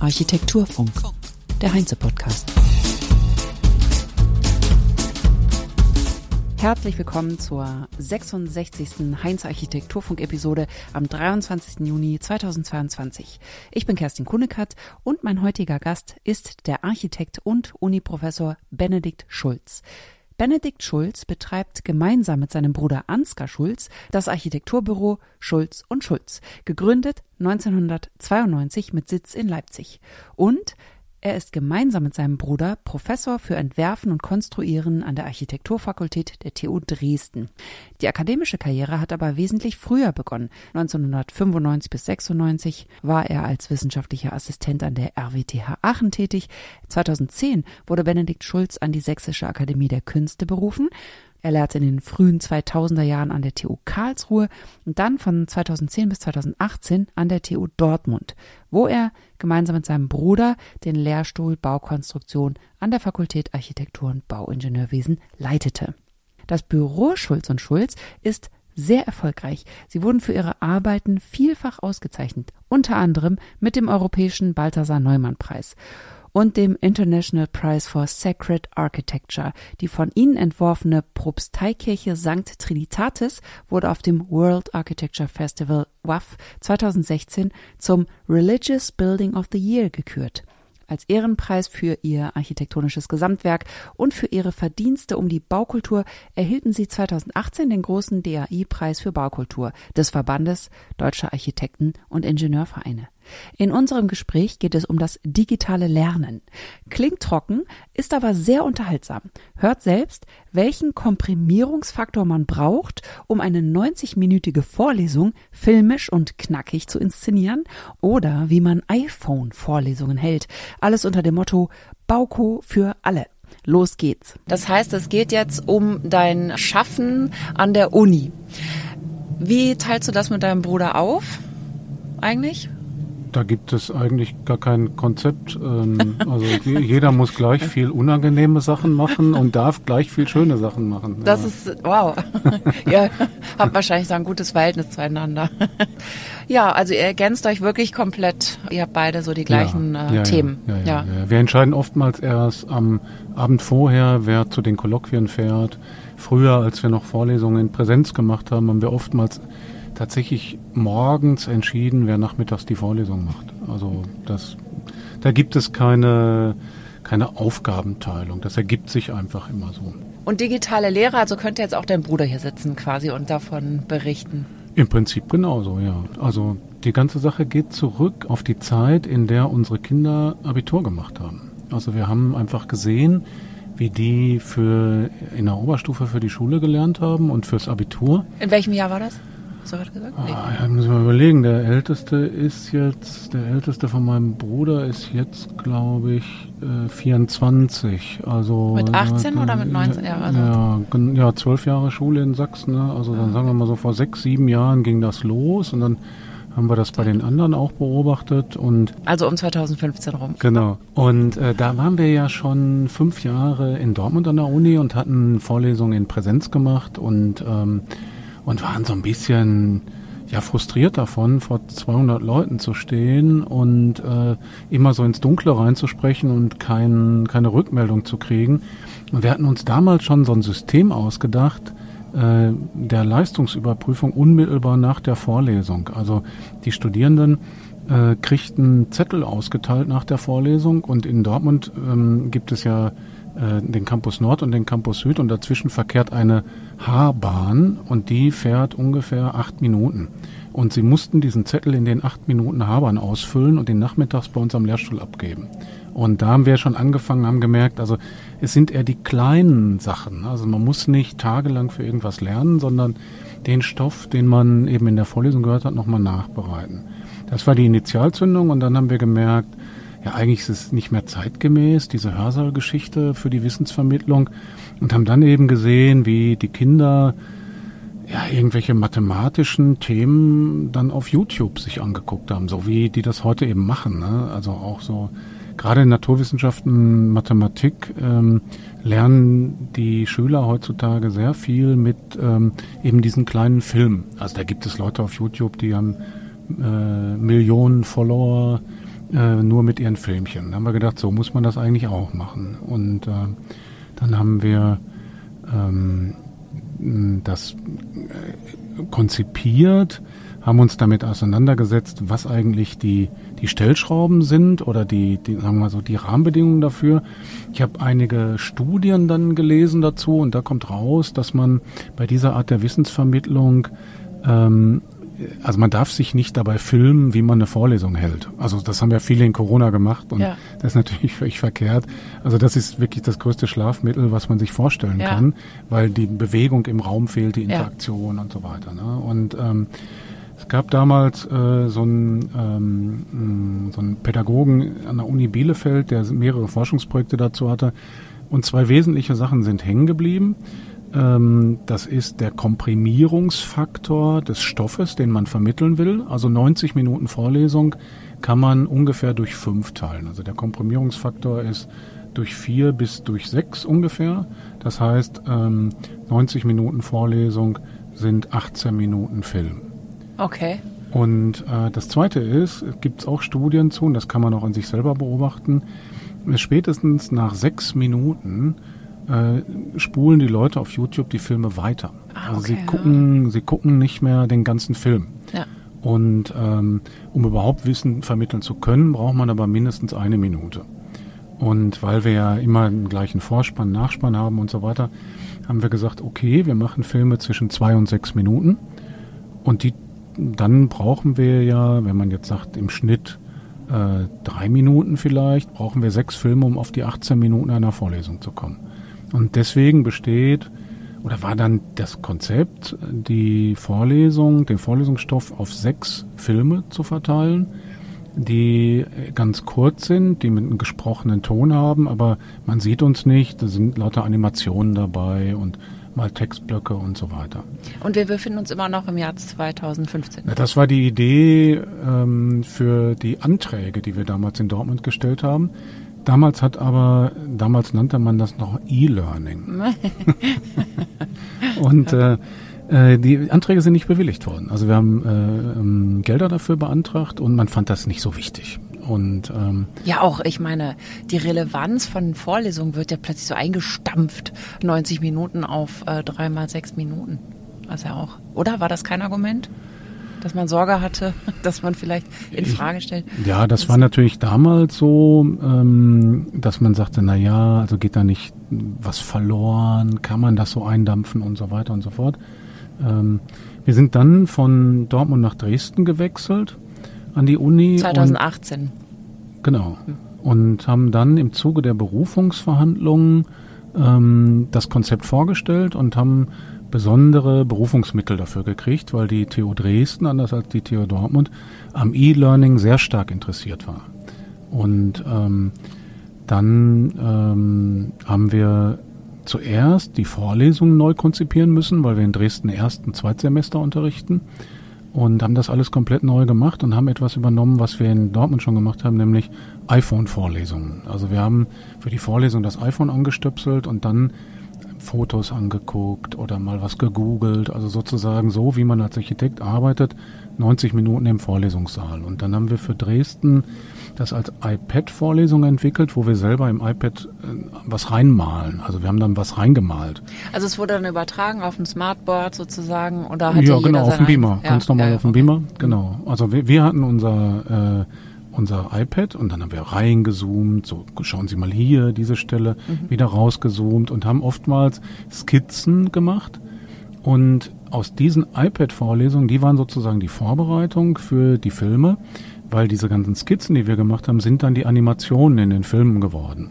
Architekturfunk. Architekturfunk, der Heinze-Podcast. Herzlich willkommen zur 66. Heinz Architekturfunk-Episode am 23. Juni 2022. Ich bin Kerstin Kunekat und mein heutiger Gast ist der Architekt und Uniprofessor Benedikt Schulz. Benedikt Schulz betreibt gemeinsam mit seinem Bruder Ansgar Schulz das Architekturbüro Schulz und Schulz, gegründet 1992 mit Sitz in Leipzig. Und er ist gemeinsam mit seinem Bruder Professor für Entwerfen und Konstruieren an der Architekturfakultät der TU Dresden. Die akademische Karriere hat aber wesentlich früher begonnen. 1995 bis 96 war er als wissenschaftlicher Assistent an der RWTH Aachen tätig. 2010 wurde Benedikt Schulz an die Sächsische Akademie der Künste berufen. Er lehrte in den frühen 2000er Jahren an der TU Karlsruhe und dann von 2010 bis 2018 an der TU Dortmund, wo er gemeinsam mit seinem Bruder den Lehrstuhl Baukonstruktion an der Fakultät Architektur und Bauingenieurwesen leitete. Das Büro Schulz und Schulz ist sehr erfolgreich. Sie wurden für ihre Arbeiten vielfach ausgezeichnet, unter anderem mit dem Europäischen Balthasar Neumann Preis und dem International Prize for Sacred Architecture. Die von ihnen entworfene Propsteikirche St. Trinitatis wurde auf dem World Architecture Festival WAF 2016 zum Religious Building of the Year gekürt als Ehrenpreis für ihr architektonisches Gesamtwerk und für ihre Verdienste um die Baukultur erhielten sie 2018 den großen DAI-Preis für Baukultur des Verbandes Deutscher Architekten und Ingenieurvereine. In unserem Gespräch geht es um das digitale Lernen. Klingt trocken, ist aber sehr unterhaltsam. Hört selbst, welchen Komprimierungsfaktor man braucht, um eine 90-minütige Vorlesung filmisch und knackig zu inszenieren oder wie man iPhone-Vorlesungen hält. Alles unter dem Motto Bauko für alle. Los geht's. Das heißt, es geht jetzt um dein Schaffen an der Uni. Wie teilst du das mit deinem Bruder auf? Eigentlich? Da gibt es eigentlich gar kein Konzept. Ähm, also jeder muss gleich viel unangenehme Sachen machen und darf gleich viel schöne Sachen machen. Das ja. ist wow. Ihr habt wahrscheinlich da ein gutes Verhältnis zueinander. Ja, also ihr ergänzt euch wirklich komplett. Ihr habt beide so die gleichen ja, äh, ja, Themen. Ja, ja, Wir entscheiden oftmals erst am Abend vorher, wer zu den Kolloquien fährt. Früher, als wir noch Vorlesungen in Präsenz gemacht haben, haben wir oftmals tatsächlich morgens entschieden, wer nachmittags die Vorlesung macht. Also das, da gibt es keine, keine Aufgabenteilung. Das ergibt sich einfach immer so. Und digitale Lehre, also könnte jetzt auch dein Bruder hier sitzen quasi und davon berichten. Im Prinzip genauso, ja. Also die ganze Sache geht zurück auf die Zeit, in der unsere Kinder Abitur gemacht haben. Also wir haben einfach gesehen, wie die für in der Oberstufe für die Schule gelernt haben und fürs Abitur. In welchem Jahr war das? Hast du gerade gesagt? Nee. Ah, ja, müssen wir überlegen. Der älteste ist jetzt, der älteste von meinem Bruder ist jetzt, glaube ich, äh, 24. Also mit 18 äh, oder mit 19 Jahren? Also ja, ja, zwölf Jahre Schule in Sachsen. Ne? Also dann ah, sagen wir mal so vor sechs, sieben Jahren ging das los und dann haben wir das bei den anderen auch beobachtet und also um 2015 rum. Genau. Und äh, da waren wir ja schon fünf Jahre in Dortmund an der Uni und hatten Vorlesungen in Präsenz gemacht und ähm, und waren so ein bisschen ja frustriert davon, vor 200 Leuten zu stehen und äh, immer so ins Dunkle reinzusprechen und kein, keine Rückmeldung zu kriegen. Und wir hatten uns damals schon so ein System ausgedacht, äh, der Leistungsüberprüfung unmittelbar nach der Vorlesung. Also die Studierenden äh, kriegten Zettel ausgeteilt nach der Vorlesung und in Dortmund ähm, gibt es ja äh, den Campus Nord und den Campus Süd und dazwischen verkehrt eine H-Bahn und die fährt ungefähr acht Minuten. Und sie mussten diesen Zettel in den acht Minuten H-Bahn ausfüllen und den nachmittags bei uns am Lehrstuhl abgeben. Und da haben wir schon angefangen, haben gemerkt, also es sind eher die kleinen Sachen. Also man muss nicht tagelang für irgendwas lernen, sondern den Stoff, den man eben in der Vorlesung gehört hat, nochmal nachbereiten. Das war die Initialzündung und dann haben wir gemerkt, ja, eigentlich ist es nicht mehr zeitgemäß, diese Hörsaalgeschichte für die Wissensvermittlung. Und haben dann eben gesehen, wie die Kinder ja, irgendwelche mathematischen Themen dann auf YouTube sich angeguckt haben, so wie die das heute eben machen. Ne? Also auch so, gerade in Naturwissenschaften, Mathematik ähm, lernen die Schüler heutzutage sehr viel mit ähm, eben diesen kleinen Filmen. Also da gibt es Leute auf YouTube, die haben äh, Millionen Follower äh, nur mit ihren Filmchen. Dann haben wir gedacht, so muss man das eigentlich auch machen. Und äh, dann haben wir ähm, das äh, konzipiert, haben uns damit auseinandergesetzt, was eigentlich die, die Stellschrauben sind oder die, die, sagen wir mal so, die Rahmenbedingungen dafür. Ich habe einige Studien dann gelesen dazu und da kommt raus, dass man bei dieser Art der Wissensvermittlung ähm, also man darf sich nicht dabei filmen, wie man eine Vorlesung hält. Also das haben ja viele in Corona gemacht und ja. das ist natürlich völlig verkehrt. Also das ist wirklich das größte Schlafmittel, was man sich vorstellen ja. kann, weil die Bewegung im Raum fehlt, die Interaktion ja. und so weiter. Ne? Und ähm, es gab damals äh, so, einen, ähm, so einen Pädagogen an der Uni Bielefeld, der mehrere Forschungsprojekte dazu hatte. Und zwei wesentliche Sachen sind hängen geblieben. Ähm, das ist der Komprimierungsfaktor des Stoffes, den man vermitteln will. Also 90 Minuten Vorlesung kann man ungefähr durch fünf teilen. Also der Komprimierungsfaktor ist durch vier bis durch sechs ungefähr. Das heißt, 90 ähm, Minuten Vorlesung sind 18 Minuten Film. Okay. Und äh, das Zweite ist, gibt es auch Studien zu, und das kann man auch an sich selber beobachten, spätestens nach sechs Minuten äh, spulen die Leute auf YouTube die Filme weiter. Ah, also sie gucken, ja. sie gucken nicht mehr den ganzen Film. Ja. Und ähm, um überhaupt Wissen vermitteln zu können, braucht man aber mindestens eine Minute. Und weil wir ja immer den gleichen Vorspann, Nachspann haben und so weiter, haben wir gesagt, okay, wir machen Filme zwischen zwei und sechs Minuten. Und die, dann brauchen wir ja, wenn man jetzt sagt, im Schnitt äh, drei Minuten vielleicht, brauchen wir sechs Filme, um auf die 18 Minuten einer Vorlesung zu kommen. Und deswegen besteht oder war dann das Konzept, die Vorlesung, den Vorlesungsstoff auf sechs Filme zu verteilen, die ganz kurz sind, die mit einem gesprochenen Ton haben, aber man sieht uns nicht, da sind lauter Animationen dabei und mal Textblöcke und so weiter. Und wir befinden uns immer noch im Jahr 2015. Ja, das war die Idee ähm, für die Anträge, die wir damals in Dortmund gestellt haben. Damals hat aber, damals nannte man das noch E-Learning. und äh, äh, die Anträge sind nicht bewilligt worden. Also wir haben äh, ähm, Gelder dafür beantragt und man fand das nicht so wichtig. Und ähm, ja, auch ich meine, die Relevanz von Vorlesungen wird ja plötzlich so eingestampft. 90 Minuten auf äh, drei mal sechs Minuten. Was ja auch. Oder war das kein Argument? Dass man Sorge hatte, dass man vielleicht in Frage stellt. Ja, das, war natürlich damals so, ähm, dass man sagte, na ja, also geht da nicht was verloren, kann man das so eindampfen und so weiter und so fort. Ähm, wir sind dann von Dortmund nach Dresden gewechselt an die Uni. 2018. Und, genau. Und haben dann im Zuge der Berufungsverhandlungen ähm, das Konzept vorgestellt und haben besondere Berufungsmittel dafür gekriegt, weil die TU Dresden, anders als die TU Dortmund, am E-Learning sehr stark interessiert war. Und ähm, dann ähm, haben wir zuerst die Vorlesungen neu konzipieren müssen, weil wir in Dresden Erst- und Zweitsemester unterrichten und haben das alles komplett neu gemacht und haben etwas übernommen, was wir in Dortmund schon gemacht haben, nämlich iPhone-Vorlesungen. Also wir haben für die Vorlesung das iPhone angestöpselt und dann Fotos angeguckt oder mal was gegoogelt, also sozusagen so, wie man als Architekt arbeitet, 90 Minuten im Vorlesungssaal. Und dann haben wir für Dresden das als iPad-Vorlesung entwickelt, wo wir selber im iPad äh, was reinmalen. Also wir haben dann was reingemalt. Also es wurde dann übertragen auf dem Smartboard sozusagen oder hat Ja, genau, auf dem Beamer, ja, ganz normal ja, auf dem okay. Beamer, genau. Also wir, wir hatten unser äh, unser iPad und dann haben wir reingezoomt, so schauen Sie mal hier, diese Stelle, mhm. wieder rausgezoomt und haben oftmals Skizzen gemacht. Und aus diesen iPad-Vorlesungen, die waren sozusagen die Vorbereitung für die Filme, weil diese ganzen Skizzen, die wir gemacht haben, sind dann die Animationen in den Filmen geworden.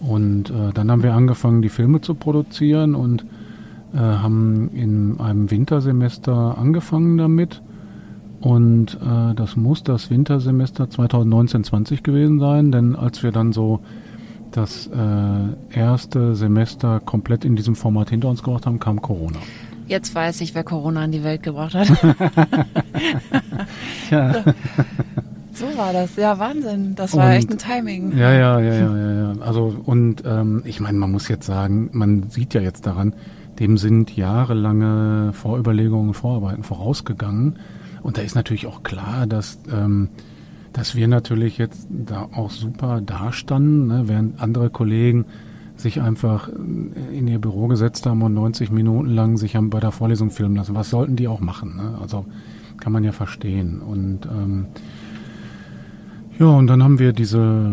Und äh, dann haben wir angefangen, die Filme zu produzieren und äh, haben in einem Wintersemester angefangen damit und äh, das muss das Wintersemester 2019-20 gewesen sein, denn als wir dann so das äh, erste Semester komplett in diesem Format hinter uns gebracht haben, kam Corona. Jetzt weiß ich, wer Corona in die Welt gebracht hat. ja. So war das. Ja, Wahnsinn. Das war und, echt ein Timing. Ja, ja, ja, ja, ja. ja. Also und ähm, ich meine, man muss jetzt sagen, man sieht ja jetzt daran, dem sind jahrelange Vorüberlegungen, Vorarbeiten vorausgegangen. Und da ist natürlich auch klar, dass, ähm, dass wir natürlich jetzt da auch super dastanden, ne, während andere Kollegen sich einfach in ihr Büro gesetzt haben und 90 Minuten lang sich haben bei der Vorlesung filmen lassen. Was sollten die auch machen? Ne? Also kann man ja verstehen. Und ähm, ja, und dann haben wir diese,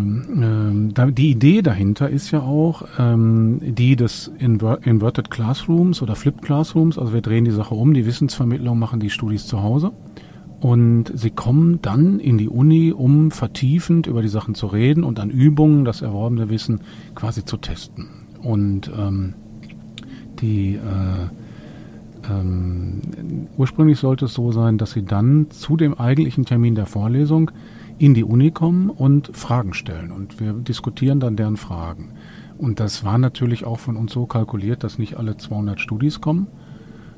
da, die Idee dahinter ist ja auch ähm, die des Inver Inverted Classrooms oder Flipped Classrooms. Also wir drehen die Sache um, die Wissensvermittlung machen die Studis zu Hause. Und sie kommen dann in die Uni, um vertiefend über die Sachen zu reden und an Übungen das erworbene Wissen quasi zu testen. Und ähm, die äh, ähm, ursprünglich sollte es so sein, dass sie dann zu dem eigentlichen Termin der Vorlesung in die Uni kommen und Fragen stellen. Und wir diskutieren dann deren Fragen. Und das war natürlich auch von uns so kalkuliert, dass nicht alle 200 Studis kommen,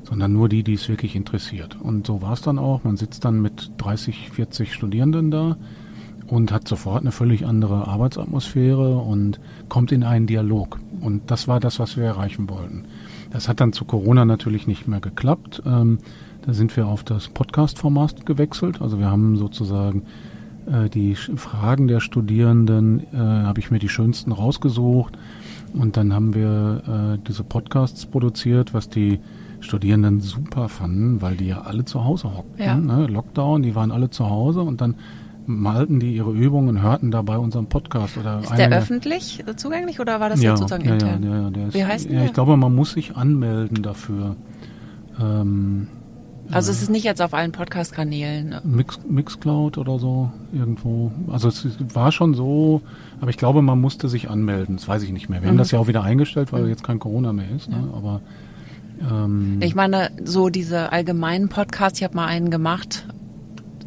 sondern nur die, die es wirklich interessiert. Und so war es dann auch. Man sitzt dann mit 30, 40 Studierenden da und hat sofort eine völlig andere Arbeitsatmosphäre und kommt in einen Dialog. Und das war das, was wir erreichen wollten. Das hat dann zu Corona natürlich nicht mehr geklappt. Ähm, da sind wir auf das Podcast-Format gewechselt. Also wir haben sozusagen äh, die Fragen der Studierenden, äh, habe ich mir die schönsten rausgesucht. Und dann haben wir äh, diese Podcasts produziert, was die Studierenden super fanden, weil die ja alle zu Hause hockten. Ja. Ne? Lockdown, die waren alle zu Hause und dann malten die ihre Übungen und hörten dabei unseren Podcast. Oder ist der öffentlich zugänglich oder war das ja, jetzt sozusagen ja, intern? Ja, ja, der ist, Wie heißt ja, der? Ich glaube, man muss sich anmelden dafür. Ähm, also es ist nicht jetzt auf allen Podcast-Kanälen. Mix, Mixcloud oder so irgendwo. Also es war schon so, aber ich glaube, man musste sich anmelden. Das weiß ich nicht mehr. Wir mhm. haben das ja auch wieder eingestellt, weil mhm. jetzt kein Corona mehr ist. Ne? Aber ähm, ich meine, so diese allgemeinen Podcasts, ich habe mal einen gemacht,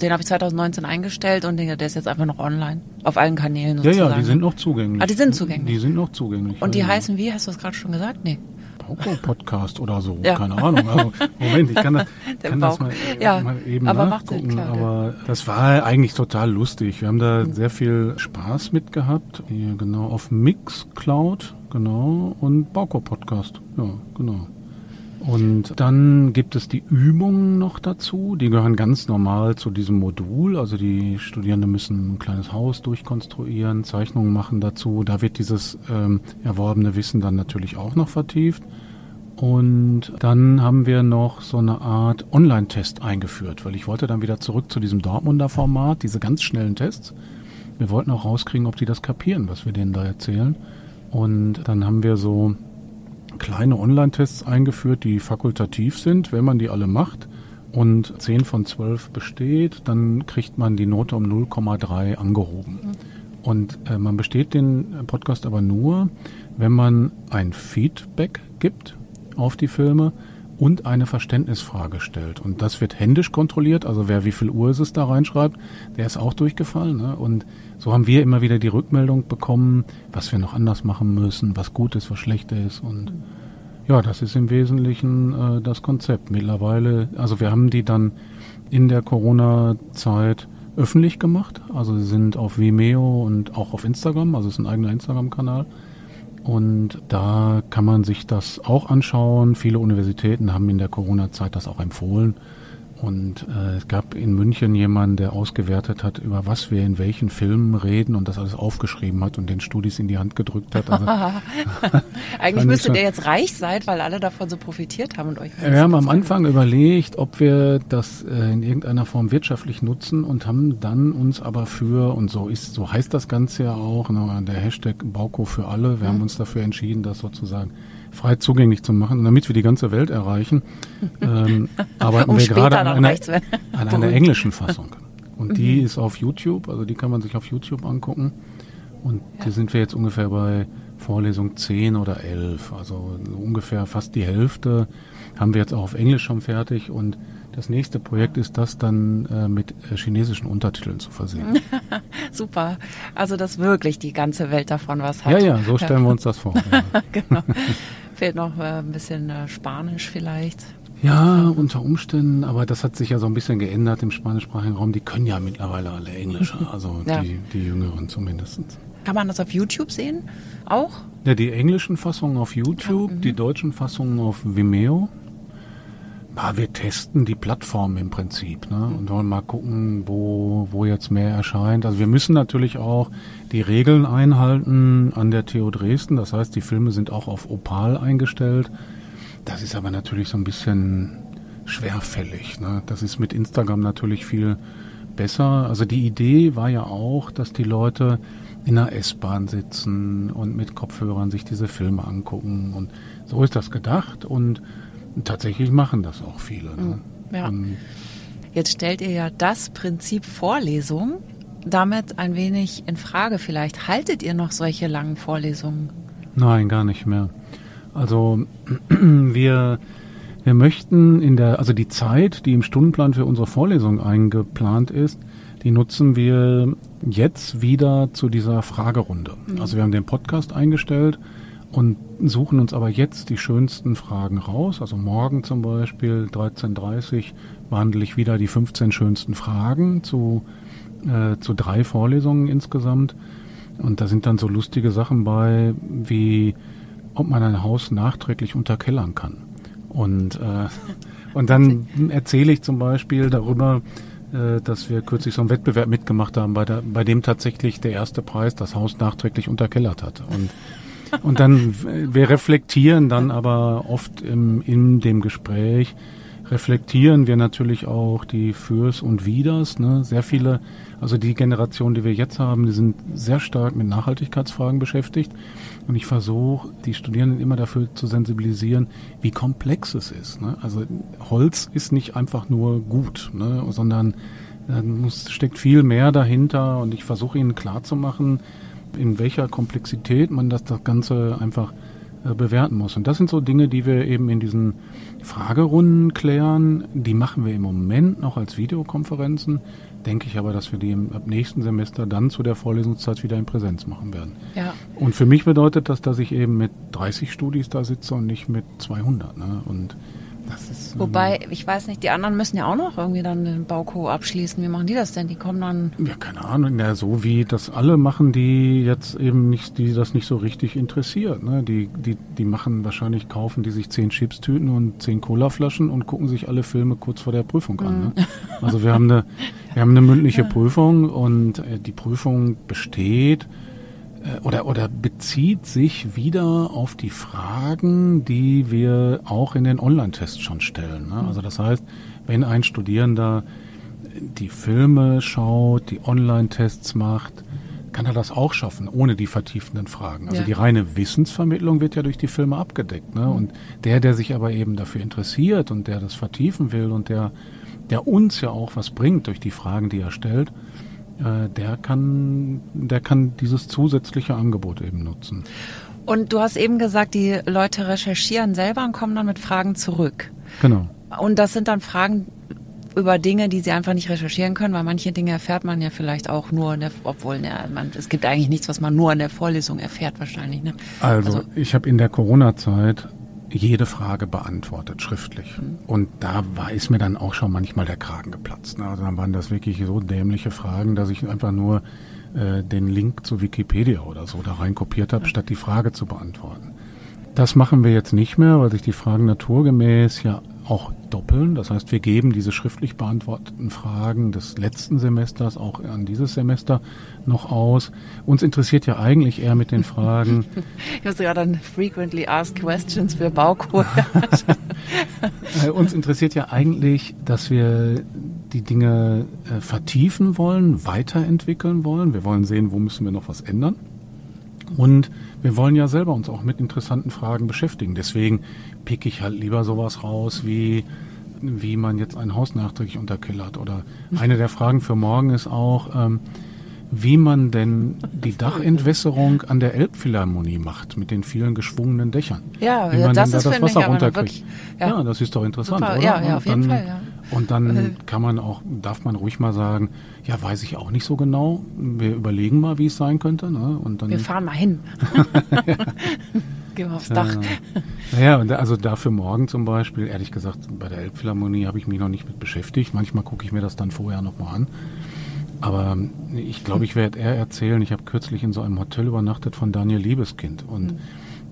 den habe ich 2019 eingestellt und der ist jetzt einfach noch online. Auf allen Kanälen sozusagen. Ja, ja, die sind noch zugänglich. Ah, die sind zugänglich. Die sind noch zugänglich. Und die ja. heißen wie? Hast du das gerade schon gesagt? Nee. Bauko-Podcast oder so, ja. keine Ahnung. Also, Moment, ich kann, das, kann das mal, ja, mal eben aber nachgucken. Sinn, klar, aber das war eigentlich total lustig. Wir haben da mhm. sehr viel Spaß mit gehabt. Hier genau auf Mixcloud, genau, und Bauko-Podcast. Ja, genau. Und dann gibt es die Übungen noch dazu. Die gehören ganz normal zu diesem Modul. Also die Studierenden müssen ein kleines Haus durchkonstruieren, Zeichnungen machen dazu. Da wird dieses ähm, erworbene Wissen dann natürlich auch noch vertieft. Und dann haben wir noch so eine Art Online-Test eingeführt, weil ich wollte dann wieder zurück zu diesem Dortmunder Format, diese ganz schnellen Tests. Wir wollten auch rauskriegen, ob die das kapieren, was wir denen da erzählen. Und dann haben wir so kleine Online-Tests eingeführt, die fakultativ sind. Wenn man die alle macht und 10 von 12 besteht, dann kriegt man die Note um 0,3 angehoben. Mhm. Und äh, man besteht den Podcast aber nur, wenn man ein Feedback gibt auf die Filme und eine Verständnisfrage stellt. Und das wird händisch kontrolliert. Also wer wie viel Uhr ist es da reinschreibt, der ist auch durchgefallen. Ne? Und so haben wir immer wieder die Rückmeldung bekommen, was wir noch anders machen müssen, was gut ist, was schlecht ist. Und ja, das ist im Wesentlichen äh, das Konzept. Mittlerweile, also wir haben die dann in der Corona-Zeit öffentlich gemacht. Also sind auf Vimeo und auch auf Instagram, also es ist ein eigener Instagram-Kanal. Und da kann man sich das auch anschauen. Viele Universitäten haben in der Corona-Zeit das auch empfohlen. Und äh, es gab in München jemanden, der ausgewertet hat, über was wir in welchen Filmen reden und das alles aufgeschrieben hat und den Studis in die Hand gedrückt hat. Also, Eigentlich müsstet ihr jetzt reich sein, weil alle davon so profitiert haben und euch. Wir haben am Anfang überlegt, ob wir das äh, in irgendeiner Form wirtschaftlich nutzen und haben dann uns aber für, und so ist, so heißt das Ganze ja auch, ne, der Hashtag Bauko für alle, wir mhm. haben uns dafür entschieden, das sozusagen frei zugänglich zu machen, damit wir die ganze Welt erreichen, ähm, arbeiten um wir gerade an einer, an einer englischen Fassung. Und mhm. die ist auf YouTube, also die kann man sich auf YouTube angucken. Und ja. da sind wir jetzt ungefähr bei Vorlesung 10 oder 11. Also ungefähr fast die Hälfte haben wir jetzt auch auf Englisch schon fertig. Und das nächste Projekt ist das dann äh, mit äh, chinesischen Untertiteln zu versehen. Super. Also dass wirklich die ganze Welt davon was hat. Ja, ja, so stellen wir uns das vor. Ja. genau. Fehlt noch äh, ein bisschen äh, Spanisch vielleicht. Ja, unter Umständen, aber das hat sich ja so ein bisschen geändert im spanischsprachigen Raum. Die können ja mittlerweile alle Englisch, also ja. die, die Jüngeren zumindest. Kann man das auf YouTube sehen? Auch? Ja, die englischen Fassungen auf YouTube, ja, mhm. die deutschen Fassungen auf Vimeo. Ja, wir testen die Plattform im Prinzip ne? und wollen mal gucken, wo, wo jetzt mehr erscheint. Also wir müssen natürlich auch die Regeln einhalten an der TU Dresden. Das heißt, die Filme sind auch auf Opal eingestellt. Das ist aber natürlich so ein bisschen schwerfällig. Ne? Das ist mit Instagram natürlich viel besser. Also die Idee war ja auch, dass die Leute in der S-Bahn sitzen und mit Kopfhörern sich diese Filme angucken. Und so ist das gedacht. Und tatsächlich machen das auch viele. Ne? Ja. Jetzt stellt ihr ja das Prinzip Vorlesung damit ein wenig in Frage vielleicht. Haltet ihr noch solche langen Vorlesungen? Nein, gar nicht mehr. Also wir, wir möchten in der, also die Zeit, die im Stundenplan für unsere Vorlesung eingeplant ist, die nutzen wir jetzt wieder zu dieser Fragerunde. Mhm. Also wir haben den Podcast eingestellt und suchen uns aber jetzt die schönsten Fragen raus. Also morgen zum Beispiel 13.30 Uhr behandle ich wieder die 15 schönsten Fragen zu, äh, zu drei Vorlesungen insgesamt. Und da sind dann so lustige Sachen bei, wie ob man ein Haus nachträglich unterkellern kann. Und, äh, und dann erzähle ich zum Beispiel darüber, äh, dass wir kürzlich so einen Wettbewerb mitgemacht haben, bei, der, bei dem tatsächlich der erste Preis das Haus nachträglich unterkellert hat. Und, und dann, wir reflektieren dann aber oft im, in dem Gespräch, reflektieren wir natürlich auch die Fürs und Widers. Ne? Sehr viele, also die Generation, die wir jetzt haben, die sind sehr stark mit Nachhaltigkeitsfragen beschäftigt. Und ich versuche, die Studierenden immer dafür zu sensibilisieren, wie komplex es ist. Ne? Also Holz ist nicht einfach nur gut, ne? sondern da muss, steckt viel mehr dahinter. Und ich versuche ihnen klarzumachen, in welcher Komplexität man das, das Ganze einfach äh, bewerten muss. Und das sind so Dinge, die wir eben in diesen Fragerunden klären. Die machen wir im Moment noch als Videokonferenzen. Denke ich aber, dass wir die im, ab nächsten Semester dann zu der Vorlesungszeit wieder in Präsenz machen werden. Ja. Und für mich bedeutet das, dass ich eben mit 30 Studis da sitze und nicht mit 200. Ne? Und ist, Wobei, ich weiß nicht, die anderen müssen ja auch noch irgendwie dann den Bauko abschließen. Wie machen die das denn? Die kommen dann. Ja, keine Ahnung. Ja, so wie das alle machen, die jetzt eben nicht, die das nicht so richtig interessiert. Ne? Die, die, die machen wahrscheinlich, kaufen die sich zehn Chipstüten und zehn Colaflaschen und gucken sich alle Filme kurz vor der Prüfung an. Ne? Mhm. Also wir haben eine, wir haben eine mündliche. Prüfung und äh, die Prüfung besteht oder, oder bezieht sich wieder auf die Fragen, die wir auch in den Online-Tests schon stellen. Ne? Also das heißt, wenn ein Studierender die Filme schaut, die Online-Tests macht, kann er das auch schaffen, ohne die vertiefenden Fragen. Also ja. die reine Wissensvermittlung wird ja durch die Filme abgedeckt. Ne? Und der, der sich aber eben dafür interessiert und der das vertiefen will und der, der uns ja auch was bringt durch die Fragen, die er stellt, äh, der kann, der kann dieses zusätzliche Angebot eben nutzen. Und du hast eben gesagt, die Leute recherchieren selber und kommen dann mit Fragen zurück. Genau. Und das sind dann Fragen über Dinge, die sie einfach nicht recherchieren können, weil manche Dinge erfährt man ja vielleicht auch nur in der, obwohl ja, man, es gibt eigentlich nichts, was man nur in der Vorlesung erfährt wahrscheinlich. Ne? Also, also ich habe in der Corona-Zeit jede Frage beantwortet, schriftlich. Mhm. Und da war, ist mir dann auch schon manchmal der Kragen geplatzt. Ne? Also dann waren das wirklich so dämliche Fragen, dass ich einfach nur äh, den Link zu Wikipedia oder so da rein kopiert habe, mhm. statt die Frage zu beantworten. Das machen wir jetzt nicht mehr, weil sich die Fragen naturgemäß ja auch doppeln. Das heißt, wir geben diese schriftlich beantworteten Fragen des letzten Semesters auch an dieses Semester noch aus. Uns interessiert ja eigentlich eher mit den Fragen. ich muss gerade an Frequently Asked Questions für Baucode. Äh, uns interessiert ja eigentlich, dass wir die Dinge äh, vertiefen wollen, weiterentwickeln wollen. Wir wollen sehen, wo müssen wir noch was ändern. Und wir wollen ja selber uns auch mit interessanten Fragen beschäftigen. Deswegen pick ich halt lieber sowas raus wie wie man jetzt ein Haus nachträglich unterkellert. Oder eine der Fragen für morgen ist auch, ähm, wie man denn die Dachentwässerung an der Elbphilharmonie macht mit den vielen geschwungenen Dächern. Ja, wie man das denn da das Wasser runterkriegt. Ja. ja. das ist doch interessant, Super. oder? Ja, ja, auf jeden dann, Fall, ja. Und dann äh. kann man auch, darf man ruhig mal sagen, ja, weiß ich auch nicht so genau. Wir überlegen mal, wie es sein könnte. Ne? Und dann, wir fahren mal hin. ja. Gehen wir aufs Dach. Naja, und also dafür morgen zum Beispiel, ehrlich gesagt, bei der Elbphilharmonie habe ich mich noch nicht mit beschäftigt. Manchmal gucke ich mir das dann vorher nochmal an. Aber ich glaube, ich werde eher erzählen, ich habe kürzlich in so einem Hotel übernachtet von Daniel Liebeskind. Und mhm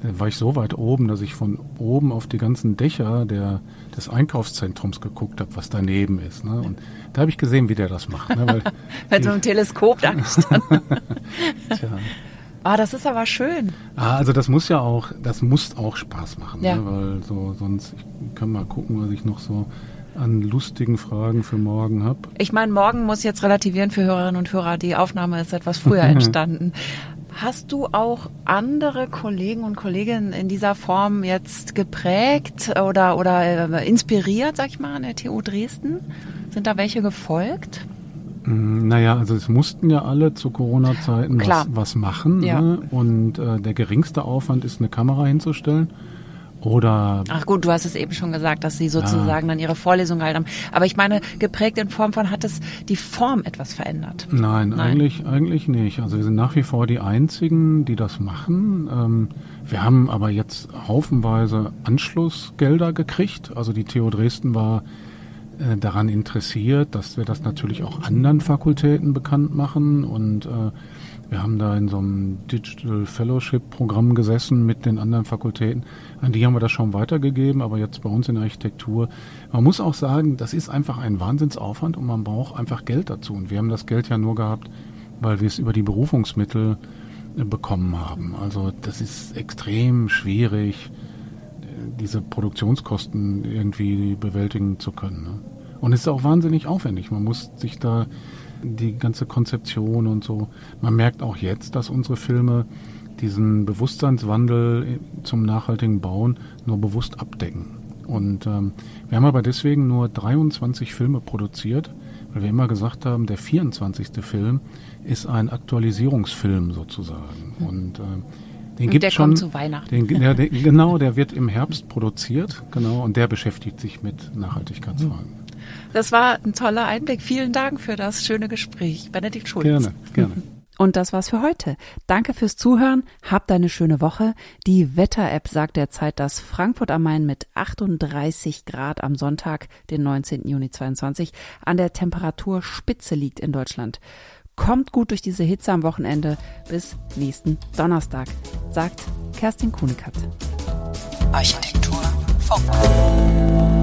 war ich so weit oben, dass ich von oben auf die ganzen Dächer der, des Einkaufszentrums geguckt habe, was daneben ist. Ne? Und da habe ich gesehen, wie der das macht. Ne? Weil Mit so einem Teleskop da gestanden. Tja. Ah, das ist aber schön. Ah, also das muss ja auch, das muss auch Spaß machen, ja. ne? weil so sonst, ich kann mal gucken, was ich noch so an lustigen Fragen für morgen habe. Ich meine, morgen muss jetzt relativieren für Hörerinnen und Hörer. Die Aufnahme ist etwas früher entstanden. Hast du auch andere Kollegen und Kolleginnen in dieser Form jetzt geprägt oder, oder äh, inspiriert, sag ich mal, an der TU Dresden? Sind da welche gefolgt? Mm, naja, also es mussten ja alle zu Corona-Zeiten was, was, machen. Ja. Ne? Und äh, der geringste Aufwand ist, eine Kamera hinzustellen. Oder Ach gut, du hast es eben schon gesagt, dass sie sozusagen ja. dann ihre Vorlesung gehalten haben. Aber ich meine, geprägt in Form von, hat es die Form etwas verändert? Nein, Nein, Eigentlich, eigentlich nicht. Also wir sind nach wie vor die Einzigen, die das machen. Ähm, wir haben aber jetzt haufenweise Anschlussgelder gekriegt. Also die TU Dresden war äh, daran interessiert, dass wir das natürlich auch anderen Fakultäten bekannt machen und äh, wir haben da in so einem Digital Fellowship Programm gesessen mit den anderen Fakultäten. An die haben wir das schon weitergegeben, aber jetzt bei uns in der Architektur. Man muss auch sagen, das ist einfach ein Wahnsinnsaufwand und man braucht einfach Geld dazu. Und wir haben das Geld ja nur gehabt, weil wir es über die Berufungsmittel äh, bekommen haben. Also das ist extrem schwierig, äh, diese Produktionskosten irgendwie bewältigen zu können. Ne? Und es ist auch wahnsinnig aufwendig. Man muss sich da die ganze Konzeption und so. Man merkt auch jetzt, dass unsere Filme diesen Bewusstseinswandel zum nachhaltigen Bauen nur bewusst abdecken. Und ähm, wir haben aber deswegen nur 23 Filme produziert, weil wir immer gesagt haben, der 24. Film ist ein Aktualisierungsfilm sozusagen. Und äh, den gibt der schon, kommt zu Weihnachten. Den, der, der, genau, der wird im Herbst produziert, genau, und der beschäftigt sich mit Nachhaltigkeitsfragen. Das war ein toller Einblick. Vielen Dank für das schöne Gespräch. Benedikt Schulz. Gerne, gerne. Und das war's für heute. Danke fürs Zuhören. Habt eine schöne Woche. Die Wetter-App sagt derzeit, dass Frankfurt am Main mit 38 Grad am Sonntag, den 19. Juni 22, an der Temperaturspitze liegt in Deutschland. Kommt gut durch diese Hitze am Wochenende. Bis nächsten Donnerstag, sagt Kerstin Kuhnekatz. Architektur Funk.